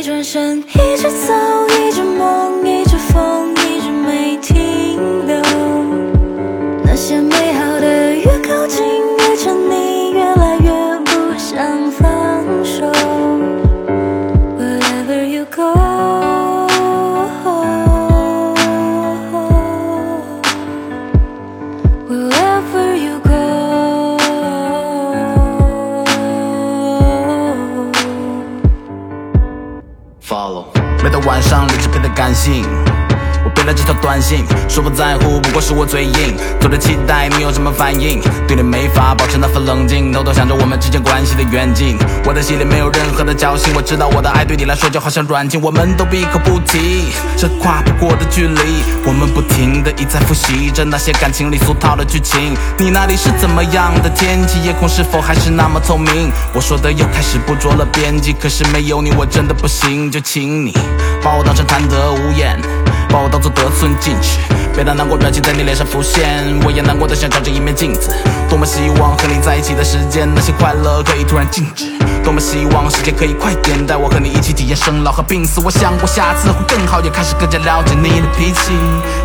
一转身，一直走，一直梦，一直疯，一直没停留。那些美好的越靠近越沉溺，越来越不想放手。Wherever you go. Wherever.。follow。每到晚上，理智变得感性。我编了这条短信，说不在乎，不过是我嘴硬。做着期待你有什么反应，对你没法保持那份冷静，偷偷想着我们之间关系的远近。我的心里没有任何的侥幸，我知道我的爱对你来说就好像软禁，我们都闭口不提这跨不过的距离。我们不停的一再复习着那些感情里俗套的剧情。你那里是怎么样的天气？夜空是否还是那么透明？我说的又开始不着了边际，可是没有你我真的不行，就请你把我当成贪得无厌。把我当作得寸进尺，别让难过表情在你脸上浮现。我也难过的像照着一面镜子，多么希望和你在一起的时间，那些快乐可以突然静止。多么希望时间可以快点，带我和你一起体验生老和病死。我想过下次会更好，也开始更加了解你的脾气。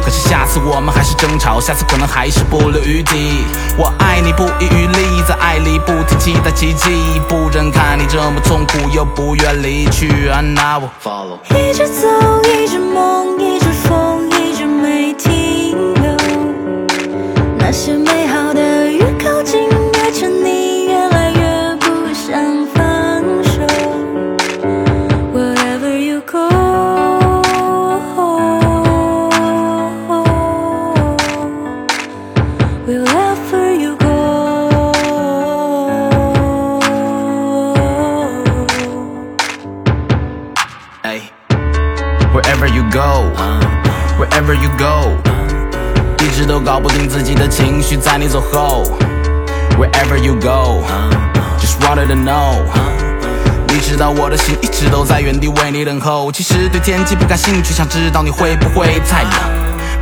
可是下次我们还是争吵，下次可能还是不留余地。我爱你不遗余力，在爱里不停期待奇迹，不忍看你这么痛苦，又不愿离去。啊，那我 follow。一直走，一直梦，wherever you go, wherever you go，一直都搞不定自己的情绪，在你走后。Wherever you go, just wanted to know，你知道我的心一直都在原地为你等候。其实对天气不感兴趣，想知道你会不会太冷，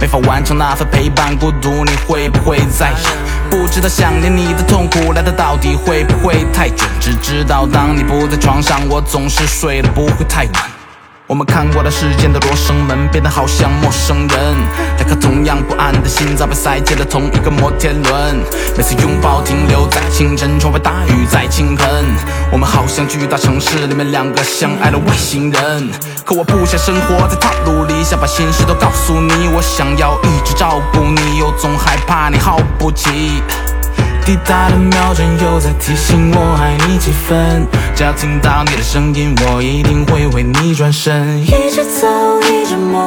没法完成那份陪伴孤独，你会不会再忍？不知道想念你的痛苦来的到底会不会太准？只知道当你不在床上，我总是睡得不会太晚。我们看过了世间的罗生门，变得好像陌生人。两颗同样不安的心脏被塞进了同一个摩天轮。每次拥抱停留在清晨，窗外大雨在倾盆。我们好像巨大城市里面两个相爱的外星人。可我不想生活在套路里，想把心事都告诉你。我想要一直照顾你，又总害怕你耗不起。滴答的秒针又在提醒我爱你几分，只要听到你的声音，我一定会为你转身。一直走，一直梦，